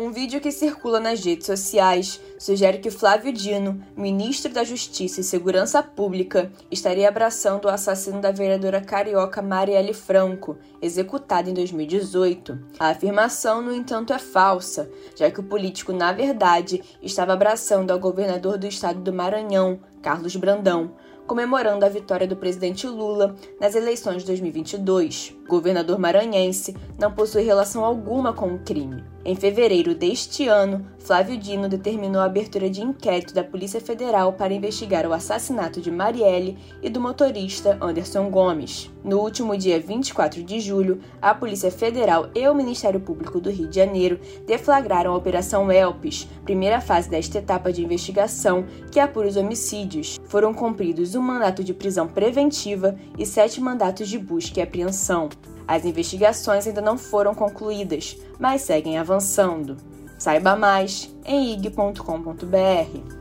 Um vídeo que circula nas redes sociais sugere que Flávio Dino, ministro da Justiça e Segurança Pública, estaria abraçando o assassino da vereadora carioca Marielle Franco, executada em 2018. A afirmação, no entanto, é falsa, já que o político, na verdade, estava abraçando ao governador do estado do Maranhão, Carlos Brandão, comemorando a vitória do presidente Lula nas eleições de 2022. O governador maranhense não possui relação alguma com o crime. Em fevereiro deste ano, Flávio Dino determinou a abertura de inquérito da Polícia Federal para investigar o assassinato de Marielle e do motorista Anderson Gomes. No último dia 24 de julho, a Polícia Federal e o Ministério Público do Rio de Janeiro deflagraram a Operação Elpis, primeira fase desta etapa de investigação que apura os homicídios. Foram cumpridos um mandato de prisão preventiva e sete mandatos de busca e apreensão. As investigações ainda não foram concluídas, mas seguem avançando. Saiba mais em ig.com.br.